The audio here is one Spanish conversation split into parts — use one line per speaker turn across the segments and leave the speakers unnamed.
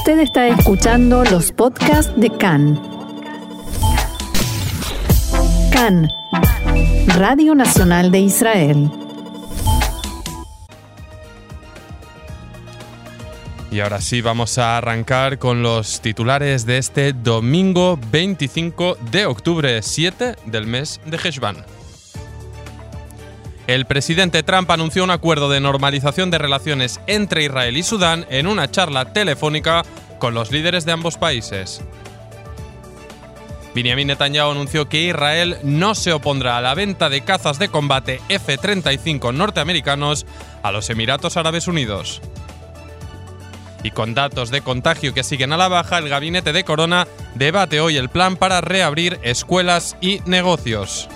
Usted está escuchando los podcasts de CAN. CAN, Radio Nacional de Israel.
Y ahora sí vamos a arrancar con los titulares de este domingo 25 de octubre, 7 del mes de Heshvan. El presidente Trump anunció un acuerdo de normalización de relaciones entre Israel y Sudán en una charla telefónica con los líderes de ambos países. Benjamin Netanyahu anunció que Israel no se opondrá a la venta de cazas de combate F-35 norteamericanos a los Emiratos Árabes Unidos. Y con datos de contagio que siguen a la baja, el gabinete de Corona debate hoy el plan para reabrir escuelas y negocios.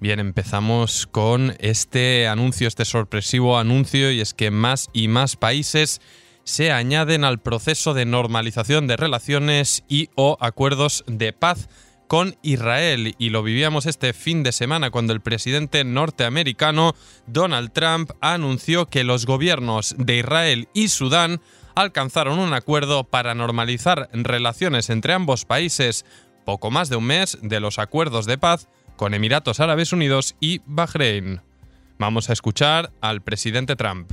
Bien, empezamos con este anuncio, este sorpresivo anuncio, y es que más y más países se añaden al proceso de normalización de relaciones y o acuerdos de paz con Israel. Y lo vivíamos este fin de semana cuando el presidente norteamericano Donald Trump anunció que los gobiernos de Israel y Sudán alcanzaron un acuerdo para normalizar relaciones entre ambos países poco más de un mes de los acuerdos de paz con Emiratos Árabes Unidos y Bahrein. Vamos a escuchar al presidente Trump.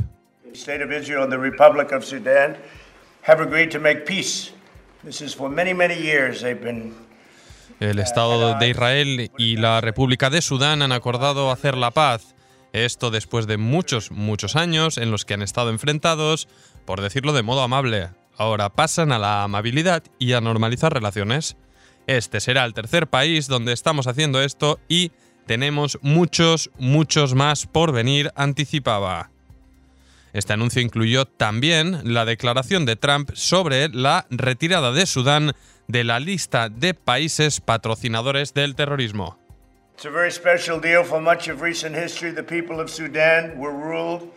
El Estado de Israel y la República de Sudán han acordado hacer la paz. Esto después de muchos, muchos años en los que han estado enfrentados, por decirlo de modo amable. Ahora pasan a la amabilidad y a normalizar relaciones. Este será el tercer país donde estamos haciendo esto y tenemos muchos, muchos más por venir, anticipaba. Este anuncio incluyó también la declaración de Trump sobre la retirada de Sudán de la lista de países patrocinadores del terrorismo. It's a very special deal for much of recent history. The people of Sudan were ruled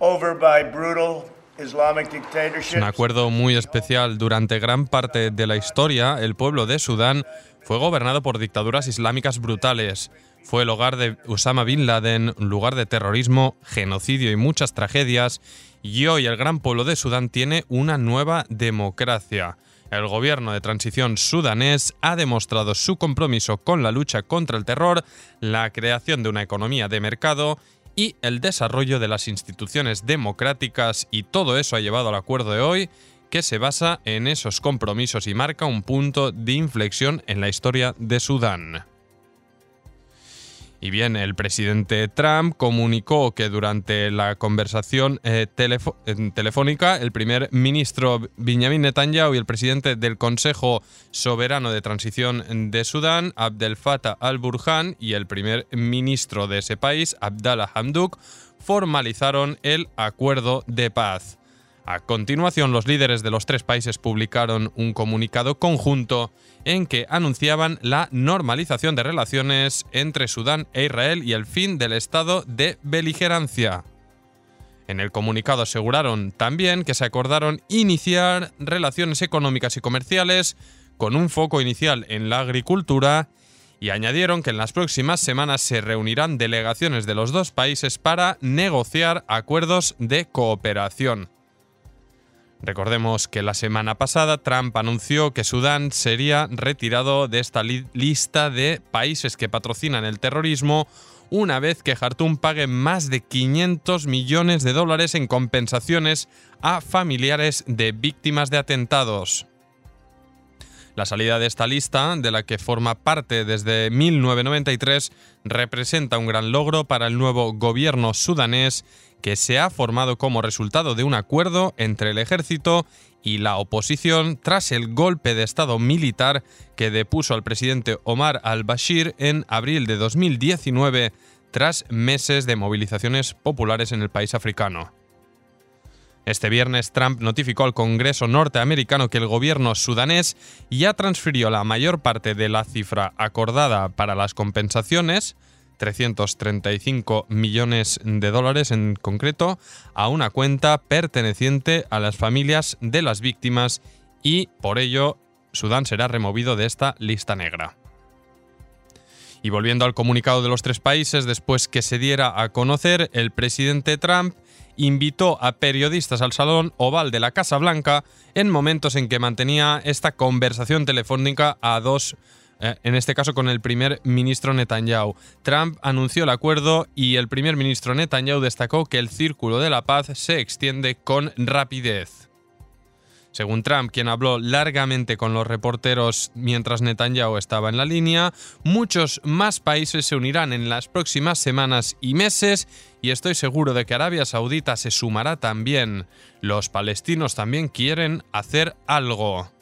over by brutal es un acuerdo muy especial. Durante gran parte de la historia, el pueblo de Sudán fue gobernado por dictaduras islámicas brutales. Fue el hogar de Osama Bin Laden, lugar de terrorismo, genocidio y muchas tragedias. Y hoy el gran pueblo de Sudán tiene una nueva democracia. El gobierno de transición sudanés ha demostrado su compromiso con la lucha contra el terror, la creación de una economía de mercado y el desarrollo de las instituciones democráticas y todo eso ha llevado al acuerdo de hoy que se basa en esos compromisos y marca un punto de inflexión en la historia de Sudán. Y bien, el presidente Trump comunicó que durante la conversación eh, telefónica, el primer ministro Benjamin Netanyahu y el presidente del Consejo Soberano de Transición de Sudán, Abdel Fattah al-Burhan, y el primer ministro de ese país, Abdallah Hamdok, formalizaron el acuerdo de paz. A continuación, los líderes de los tres países publicaron un comunicado conjunto en que anunciaban la normalización de relaciones entre Sudán e Israel y el fin del estado de beligerancia. En el comunicado aseguraron también que se acordaron iniciar relaciones económicas y comerciales con un foco inicial en la agricultura y añadieron que en las próximas semanas se reunirán delegaciones de los dos países para negociar acuerdos de cooperación. Recordemos que la semana pasada Trump anunció que Sudán sería retirado de esta lista de países que patrocinan el terrorismo una vez que Jartum pague más de 500 millones de dólares en compensaciones a familiares de víctimas de atentados. La salida de esta lista, de la que forma parte desde 1993, representa un gran logro para el nuevo gobierno sudanés que se ha formado como resultado de un acuerdo entre el ejército y la oposición tras el golpe de Estado militar que depuso al presidente Omar al-Bashir en abril de 2019 tras meses de movilizaciones populares en el país africano. Este viernes Trump notificó al Congreso norteamericano que el gobierno sudanés ya transfirió la mayor parte de la cifra acordada para las compensaciones, 335 millones de dólares en concreto, a una cuenta perteneciente a las familias de las víctimas y por ello Sudán será removido de esta lista negra. Y volviendo al comunicado de los tres países, después que se diera a conocer, el presidente Trump invitó a periodistas al Salón Oval de la Casa Blanca en momentos en que mantenía esta conversación telefónica a dos eh, en este caso con el primer ministro Netanyahu. Trump anunció el acuerdo y el primer ministro Netanyahu destacó que el círculo de la paz se extiende con rapidez. Según Trump, quien habló largamente con los reporteros mientras Netanyahu estaba en la línea, muchos más países se unirán en las próximas semanas y meses y estoy seguro de que Arabia Saudita se sumará también. Los palestinos también quieren hacer algo.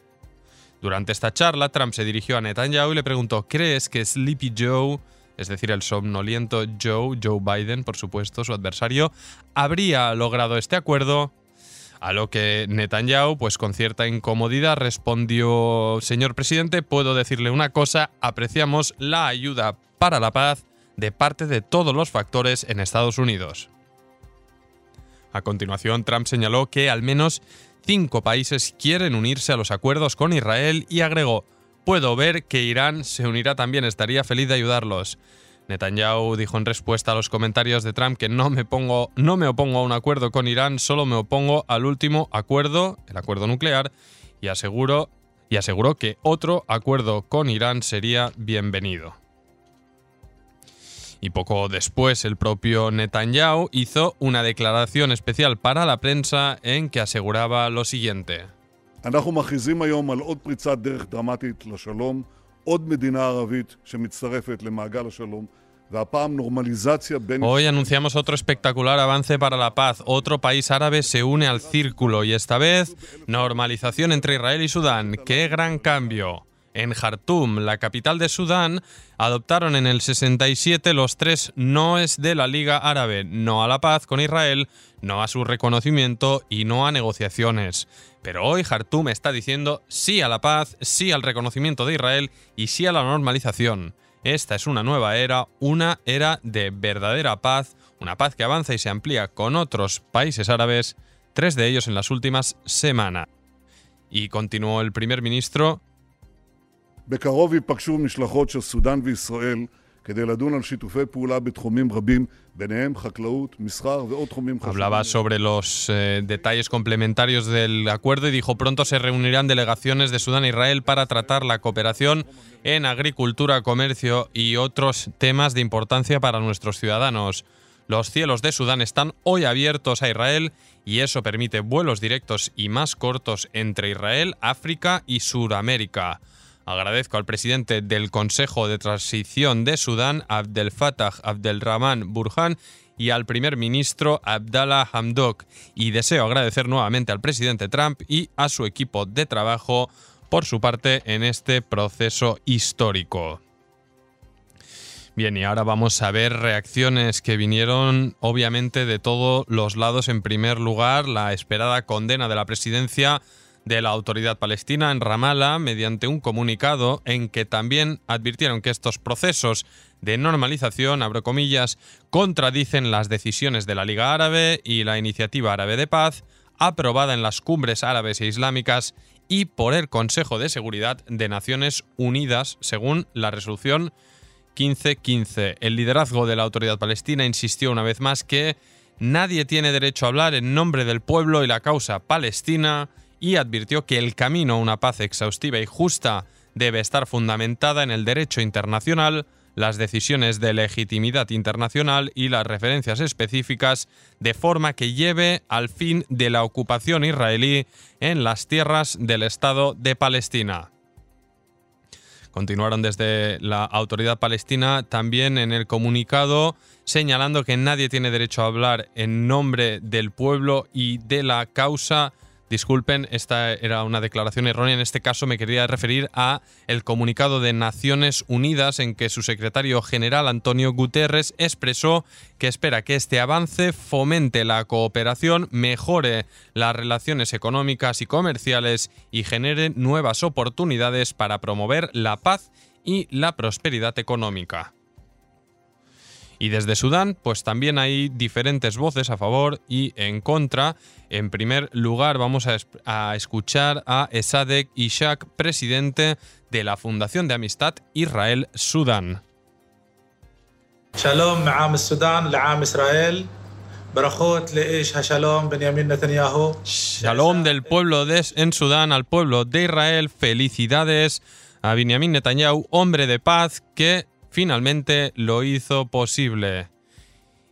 Durante esta charla, Trump se dirigió a Netanyahu y le preguntó, ¿crees que Sleepy Joe, es decir, el somnoliento Joe, Joe Biden, por supuesto, su adversario, habría logrado este acuerdo? A lo que Netanyahu, pues con cierta incomodidad, respondió, señor presidente, puedo decirle una cosa, apreciamos la ayuda para la paz de parte de todos los factores en Estados Unidos. A continuación, Trump señaló que al menos cinco países quieren unirse a los acuerdos con Israel y agregó, puedo ver que Irán se unirá también, estaría feliz de ayudarlos. Netanyahu dijo en respuesta a los comentarios de Trump que no me, pongo, no me opongo a un acuerdo con Irán, solo me opongo al último acuerdo, el acuerdo nuclear, y aseguró, y aseguró que otro acuerdo con Irán sería bienvenido. Y poco después el propio Netanyahu hizo una declaración especial para la prensa en que aseguraba lo siguiente. Hoy anunciamos otro espectacular avance para la paz. Otro país árabe se une al círculo y esta vez normalización entre Israel y Sudán. ¡Qué gran cambio! En Jartum, la capital de Sudán, adoptaron en el 67 los tres noes de la Liga Árabe, no a la paz con Israel, no a su reconocimiento y no a negociaciones. Pero hoy Jartum está diciendo sí a la paz, sí al reconocimiento de Israel y sí a la normalización. Esta es una nueva era, una era de verdadera paz, una paz que avanza y se amplía con otros países árabes, tres de ellos en las últimas semanas. Y continuó el primer ministro Hablaba sobre los eh, detalles complementarios del acuerdo y dijo pronto se reunirán delegaciones de Sudán e Israel para tratar la cooperación en agricultura, comercio y otros temas de importancia para nuestros ciudadanos. Los cielos de Sudán están hoy abiertos a Israel y eso permite vuelos directos y más cortos entre Israel, África y Sudamérica. Agradezco al presidente del Consejo de Transición de Sudán, Abdel Fattah Abdelrahman Burhan, y al primer ministro Abdallah Hamdok, y deseo agradecer nuevamente al presidente Trump y a su equipo de trabajo por su parte en este proceso histórico. Bien, y ahora vamos a ver reacciones que vinieron obviamente de todos los lados. En primer lugar, la esperada condena de la presidencia de la autoridad palestina en Ramallah mediante un comunicado en que también advirtieron que estos procesos de normalización, abro comillas, contradicen las decisiones de la Liga Árabe y la Iniciativa Árabe de Paz, aprobada en las cumbres árabes e islámicas y por el Consejo de Seguridad de Naciones Unidas, según la resolución 1515. El liderazgo de la autoridad palestina insistió una vez más que nadie tiene derecho a hablar en nombre del pueblo y la causa palestina y advirtió que el camino a una paz exhaustiva y justa debe estar fundamentada en el derecho internacional, las decisiones de legitimidad internacional y las referencias específicas, de forma que lleve al fin de la ocupación israelí en las tierras del Estado de Palestina. Continuaron desde la autoridad palestina también en el comunicado señalando que nadie tiene derecho a hablar en nombre del pueblo y de la causa Disculpen, esta era una declaración errónea. En este caso me quería referir a el comunicado de Naciones Unidas en que su secretario general Antonio Guterres expresó que espera que este avance fomente la cooperación, mejore las relaciones económicas y comerciales y genere nuevas oportunidades para promover la paz y la prosperidad económica. Y desde Sudán, pues también hay diferentes voces a favor y en contra. En primer lugar, vamos a, escuchar a Esadek Ishak, presidente de la Fundación de Amistad Israel-Sudán.
Shalom, Sudán, Israel.
Shalom del pueblo de, en Sudán al pueblo de Israel. Felicidades a Benjamin Netanyahu, hombre de paz que finalmente lo hizo posible.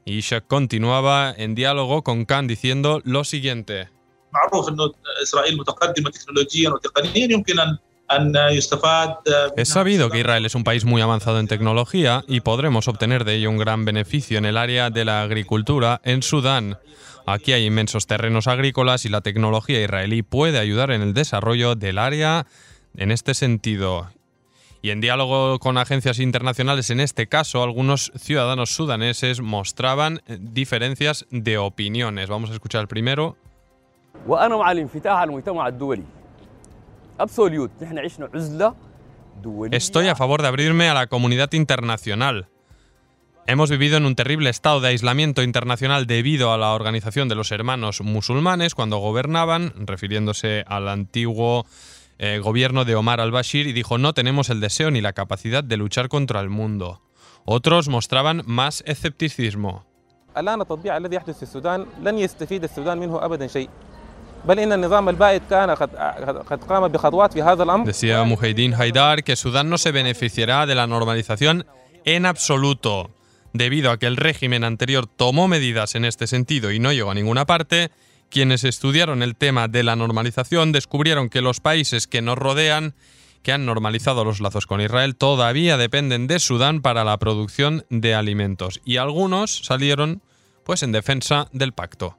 Ishak continuaba en diálogo con Khan diciendo lo siguiente. Es sabido que Israel es un país muy avanzado en tecnología y podremos obtener de ello un gran beneficio en el área de la agricultura en Sudán. Aquí hay inmensos terrenos agrícolas y la tecnología israelí puede ayudar en el desarrollo del área en este sentido. Y en diálogo con agencias internacionales, en este caso, algunos ciudadanos sudaneses mostraban eh, diferencias de opiniones. Vamos a escuchar el primero. Estoy a favor de abrirme a la comunidad internacional. Hemos vivido en un terrible estado de aislamiento internacional debido a la organización de los hermanos musulmanes cuando gobernaban, refiriéndose al antiguo eh, gobierno de Omar al-Bashir y dijo no tenemos el deseo ni la capacidad de luchar contra el mundo. Otros mostraban más escepticismo. Decía Mujahideen Haidar que Sudán no se beneficiará de la normalización en absoluto. Debido a que el régimen anterior tomó medidas en este sentido y no llegó a ninguna parte, quienes estudiaron el tema de la normalización descubrieron que los países que nos rodean, que han normalizado los lazos con Israel, todavía dependen de Sudán para la producción de alimentos. Y algunos salieron pues en defensa del pacto.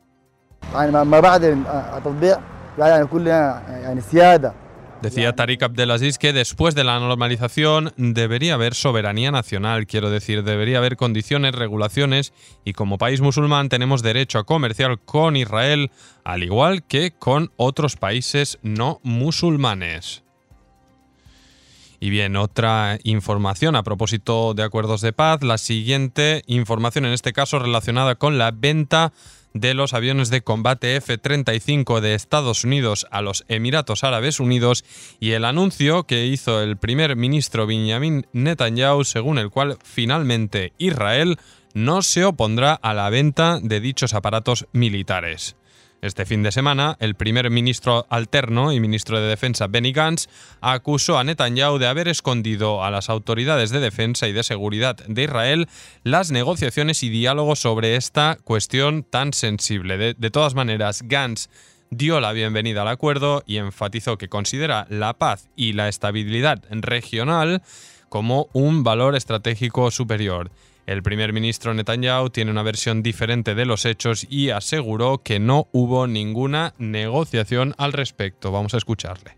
Decía Tariq Abdelaziz que después de la normalización debería haber soberanía nacional, quiero decir, debería haber condiciones, regulaciones y como país musulmán tenemos derecho a comerciar con Israel al igual que con otros países no musulmanes. Y bien, otra información a propósito de acuerdos de paz, la siguiente información en este caso relacionada con la venta de los aviones de combate F-35 de Estados Unidos a los Emiratos Árabes Unidos y el anuncio que hizo el primer ministro Benjamin Netanyahu según el cual finalmente Israel no se opondrá a la venta de dichos aparatos militares. Este fin de semana, el primer ministro alterno y ministro de Defensa Benny Gantz acusó a Netanyahu de haber escondido a las autoridades de defensa y de seguridad de Israel las negociaciones y diálogos sobre esta cuestión tan sensible. De, de todas maneras, Gantz dio la bienvenida al acuerdo y enfatizó que considera la paz y la estabilidad regional como un valor estratégico superior. El primer ministro Netanyahu tiene una versión diferente de los hechos y aseguró que no hubo ninguna negociación al respecto. Vamos a escucharle.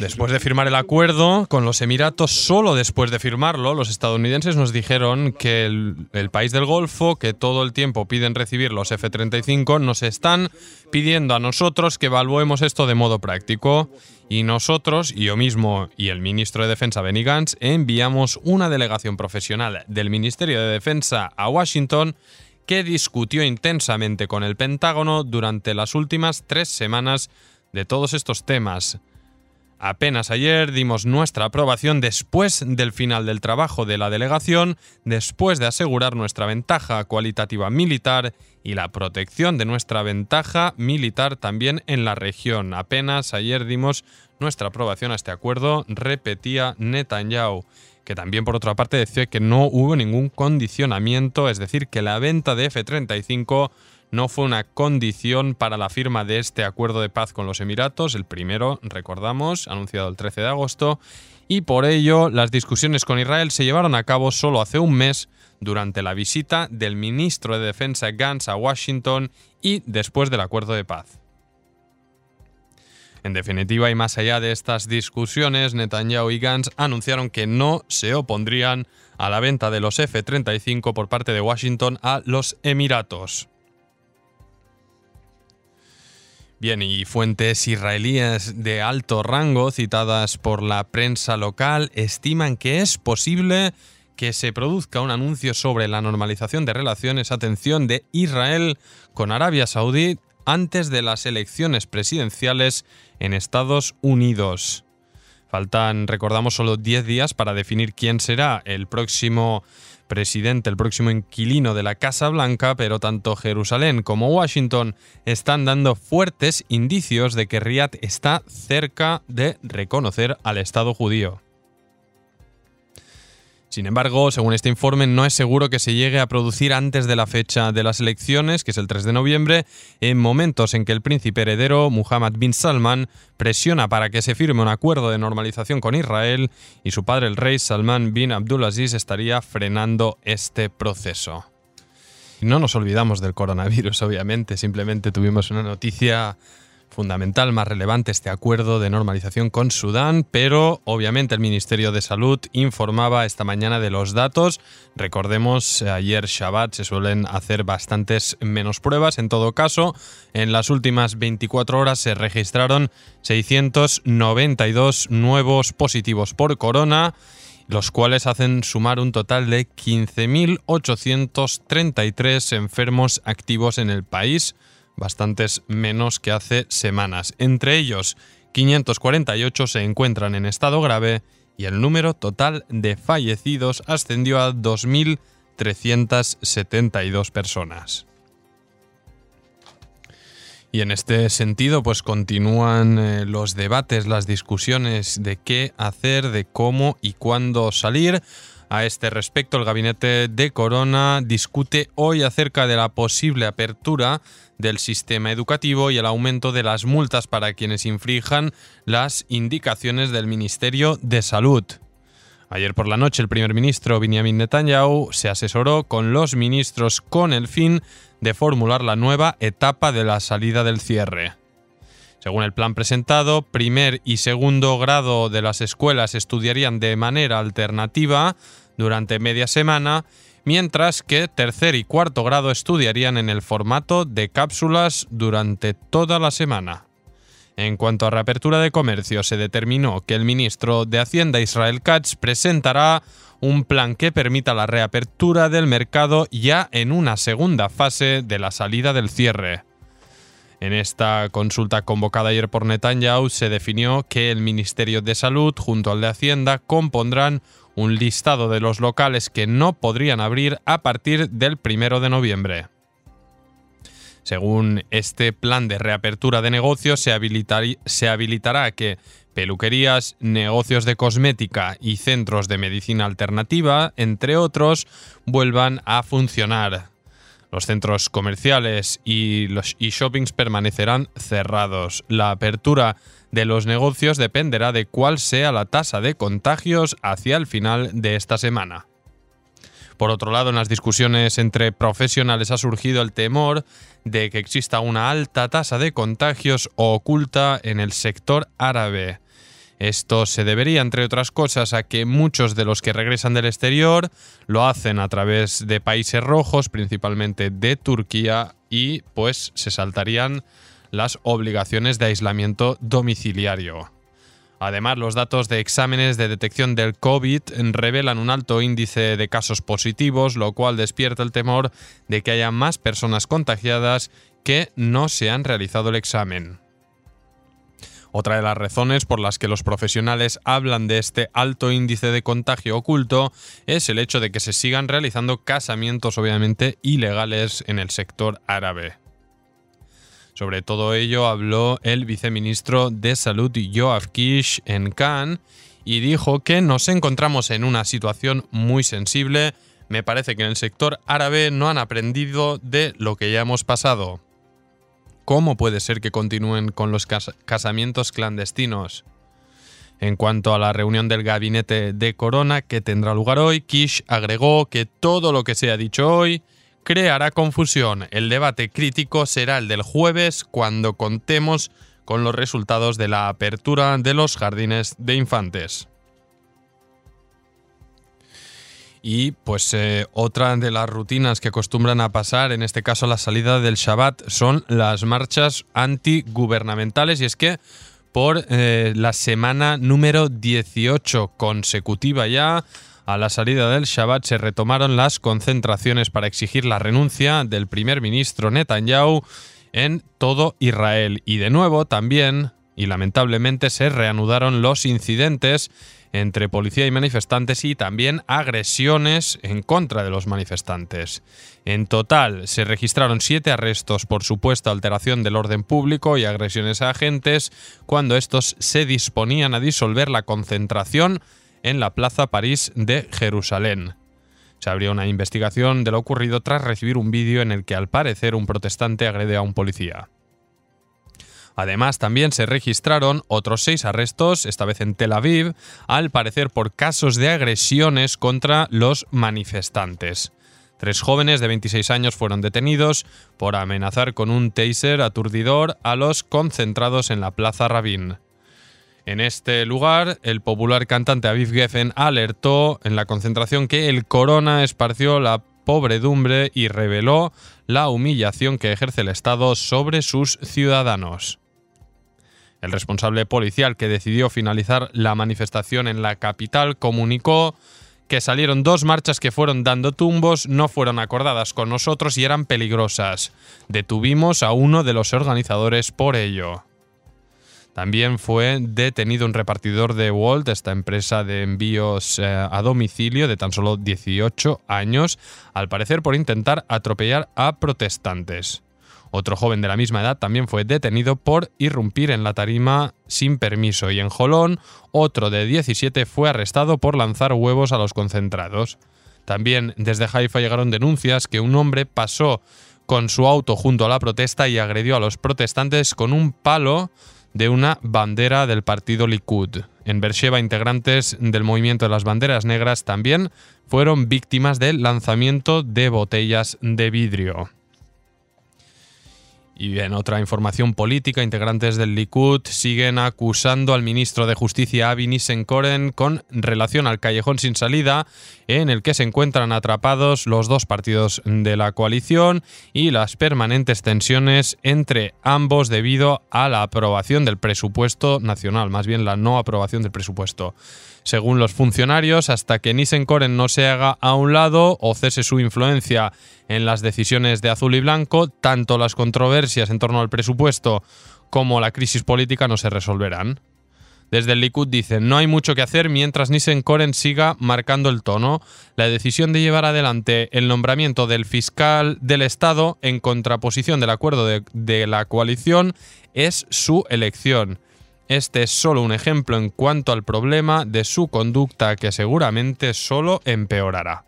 Después de firmar el acuerdo con los Emiratos, solo después de firmarlo, los estadounidenses nos dijeron que el, país del Golfo, que todo el tiempo piden recibir los F-35, nos están pidiendo a nosotros que evaluemos esto de modo práctico. Y nosotros, y yo mismo y el ministro de Defensa Benny Gantz, enviamos una delegación profesional del Ministerio de Defensa a Washington que discutió intensamente con el Pentágono durante las últimas tres semanas de todos estos temas. Apenas ayer dimos nuestra aprobación después del final del trabajo de la delegación, después de asegurar nuestra ventaja cualitativa militar y la protección de nuestra ventaja militar también en la región. Apenas ayer dimos nuestra aprobación a este acuerdo, repetía Netanyahu, que también por otra parte decía que no hubo ningún condicionamiento, es decir, que la venta de F-35 no fue una condición para la firma de este acuerdo de paz con los Emiratos, el primero, recordamos, anunciado el 13 de agosto, y por ello las discusiones con Israel se llevaron a cabo solo hace un mes durante la visita del ministro de Defensa Gantz a Washington y después del acuerdo de paz. En definitiva, y más allá de estas discusiones, Netanyahu y Gantz anunciaron que no se opondrían a la venta de los F-35 por parte de Washington a los Emiratos. Bien, y fuentes israelíes de alto rango citadas por la prensa local estiman que es posible que se produzca un anuncio sobre la normalización de relaciones, atención, de Israel con Arabia Saudí antes de las elecciones presidenciales en Estados Unidos. Faltan, recordamos, solo 10 días para definir quién será el próximo presidente, el próximo inquilino de la Casa Blanca, pero tanto Jerusalén como Washington están dando fuertes indicios de que Riyadh está cerca de reconocer al Estado judío. Sin embargo, según este informe, no es seguro que se llegue a producir antes de la fecha de las elecciones, que es el 3 de noviembre, en momentos en que el príncipe heredero Muhammad bin Salman presiona para que se firme un acuerdo de normalización con Israel y su padre el rey Salman bin Abdulaziz estaría frenando este proceso. No nos olvidamos del coronavirus, obviamente, simplemente tuvimos una noticia fundamental más relevante este acuerdo de normalización con Sudán, pero obviamente el Ministerio de Salud informaba esta mañana de los datos. Recordemos, ayer Shabbat se suelen hacer bastantes menos pruebas. En todo caso, en las últimas 24 horas se registraron 692 nuevos positivos por corona los cuales hacen sumar un total de 15.833 enfermos activos en el país, bastantes menos que hace semanas. Entre ellos, 548 se encuentran en estado grave y el número total de fallecidos ascendió a 2.372 personas. Y en este sentido, pues continúan eh, los debates, las discusiones de qué hacer, de cómo y cuándo salir. A este respecto, el gabinete de Corona discute hoy acerca de la posible apertura del sistema educativo y el aumento de las multas para quienes infrijan las indicaciones del Ministerio de Salud. Ayer por la noche el primer ministro Benjamin Netanyahu se asesoró con los ministros con el fin de formular la nueva etapa de la salida del cierre. Según el plan presentado, primer y segundo grado de las escuelas estudiarían de manera alternativa durante media semana, mientras que tercer y cuarto grado estudiarían en el formato de cápsulas durante toda la semana. En cuanto a reapertura de comercio, se determinó que el ministro de Hacienda Israel Katz presentará un plan que permita la reapertura del mercado ya en una segunda fase de la salida del cierre. En esta consulta convocada ayer por Netanyahu se definió que el Ministerio de Salud junto al de Hacienda compondrán un listado de los locales que no podrían abrir a partir del primero de noviembre. Según este plan de reapertura de negocios, se, se, habilitará que peluquerías, negocios de cosmética y centros de medicina alternativa, entre otros, vuelvan a funcionar. Los centros comerciales y los e-shoppings permanecerán cerrados. La apertura de los negocios dependerá de cuál sea la tasa de contagios hacia el final de esta semana. Por otro lado, en las discusiones entre profesionales ha surgido el temor de que exista una alta tasa de contagios oculta en el sector árabe. Esto se debería, entre otras cosas, a que muchos de los que regresan del exterior lo hacen a través de países rojos, principalmente de Turquía, y pues se saltarían las obligaciones de aislamiento domiciliario. Además, los datos de exámenes de detección del COVID revelan un alto índice de casos positivos, lo cual despierta el temor de que haya más personas contagiadas que no se han realizado el examen. Otra de las razones por las que los profesionales hablan de este alto índice de contagio oculto es el hecho de que se sigan realizando casamientos obviamente ilegales en el sector árabe. Sobre todo ello habló el viceministro de Salud Yoav Kish en Cannes y dijo que nos encontramos en una situación muy sensible. Me parece que en el sector árabe no han aprendido de lo que ya hemos pasado. ¿Cómo puede ser que continúen con los casamientos clandestinos? En cuanto a la reunión del gabinete de Corona que tendrá lugar hoy, Kish agregó que todo lo que se ha dicho hoy creará confusión. El debate crítico será el del jueves cuando contemos con los resultados de la apertura de los jardines de infantes. Y pues eh, otra de las rutinas que acostumbran a pasar, en este caso la salida del Shabbat, son las marchas antigubernamentales. Y es que por eh, la semana número 18 consecutiva ya, a la salida del Shabbat se retomaron las concentraciones para exigir la renuncia del primer ministro Netanyahu en todo Israel. Y de nuevo también, y lamentablemente, se reanudaron los incidentes entre policía y manifestantes y también agresiones en contra de los manifestantes. En total se registraron siete arrestos por supuesta alteración del orden público y agresiones a agentes cuando estos se disponían a disolver la concentración en la Plaza París de Jerusalén. Se abrió una investigación de lo ocurrido tras recibir un vídeo en el que al parecer un protestante agrede a un policía. Además, también se registraron otros seis arrestos, esta vez en Tel Aviv, al parecer por casos de agresiones contra los manifestantes. Tres jóvenes de 26 años fueron detenidos por amenazar con un taser aturdidor a los concentrados en la Plaza Rabin. En este lugar, el popular cantante Aviv Geffen alertó en la concentración que el corona esparció la pobredumbre y reveló la humillación que ejerce el Estado sobre sus ciudadanos. El responsable policial que decidió finalizar la manifestación en la capital comunicó que salieron dos marchas que fueron dando tumbos, no fueron acordadas con nosotros y eran peligrosas. Detuvimos a uno de los organizadores por ello. También fue detenido un repartidor de Walt, esta empresa de envíos eh, a domicilio de tan solo 18 años, al parecer por intentar atropellar a protestantes. Otro joven de la misma edad también fue detenido por irrumpir en la tarima sin permiso y en Jolón otro de 17 fue arrestado por lanzar huevos a los concentrados. También desde Haifa llegaron denuncias que un hombre pasó con su auto junto a la protesta y agredió a los protestantes con un palo de una bandera del partido Likud. En Beersheba, integrantes del movimiento de las banderas negras también fueron víctimas del lanzamiento de botellas de vidrio. Y en otra información política, integrantes del Likud siguen acusando al ministro de Justicia Avi Nissenkoren con relación al callejón sin salida en el que se encuentran atrapados los dos partidos de la coalición y las permanentes tensiones entre ambos debido a la aprobación del presupuesto nacional, más bien la no aprobación del presupuesto. Según los funcionarios, hasta que Nissenkoren no se haga a un lado o cese su influencia en las decisiones de azul y blanco, tanto las controversias en torno al presupuesto como la crisis política no se resolverán. Desde el Likud dicen, no hay mucho que hacer mientras Nissenkoren siga marcando el tono. La decisión de llevar adelante el nombramiento del fiscal del Estado en contraposición del acuerdo de la coalición es su elección. Este es solo un ejemplo en cuanto al problema de su conducta que seguramente solo empeorará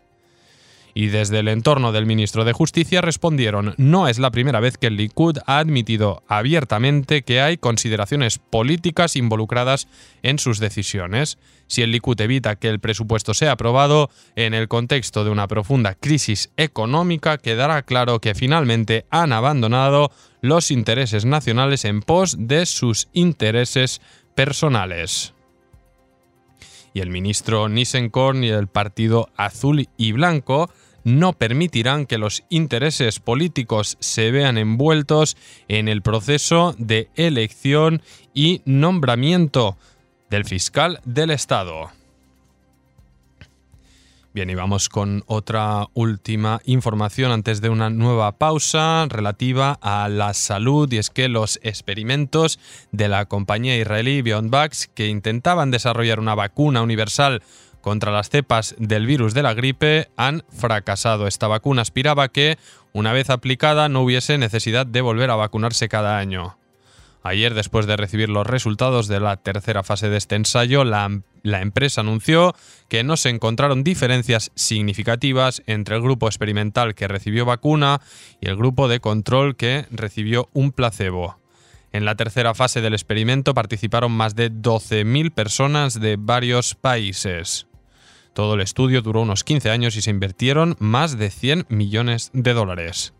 y desde el entorno del ministro de Justicia respondieron, no es la primera vez que el Likud ha admitido abiertamente que hay consideraciones políticas involucradas en sus decisiones. Si el Likud evita que el presupuesto sea aprobado, en el contexto de una profunda crisis económica quedará claro que finalmente han abandonado los intereses nacionales en pos de sus intereses personales y el ministro Nissenkorn y el Partido Azul y Blanco no permitirán que los intereses políticos se vean envueltos en el proceso de elección y nombramiento del fiscal del Estado. Bien, y vamos con otra última información antes de una nueva pausa relativa a la salud y es que los experimentos de la compañía israelí BeyondVax que intentaban desarrollar una vacuna universal contra las cepas del virus de la gripe han fracasado. Esta vacuna aspiraba que, una vez aplicada, no hubiese necesidad de volver a vacunarse cada año. Ayer, después de recibir los resultados de la tercera fase de este ensayo, la, la, empresa anunció que no se encontraron diferencias significativas entre el grupo experimental que recibió vacuna y el grupo de control que recibió un placebo. En la tercera fase del experimento participaron más de 12.000 personas de varios países. Todo el estudio duró unos 15 años y se invirtieron más de 100 millones de dólares.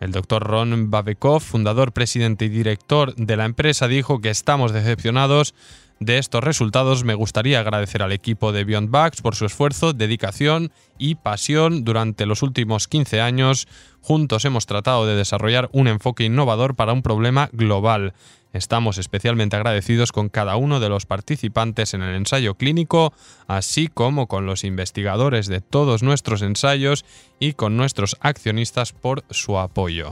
El doctor Ron Babekov, fundador, presidente y director de la empresa, dijo que estamos decepcionados de estos resultados. Me gustaría agradecer al equipo de Beyond Bugs por su esfuerzo, dedicación y pasión durante los últimos 15 años. Juntos hemos tratado de desarrollar un enfoque innovador para un problema global. Estamos especialmente agradecidos con cada uno de los participantes en el ensayo clínico, así como con los investigadores de todos nuestros ensayos y con nuestros accionistas por su apoyo.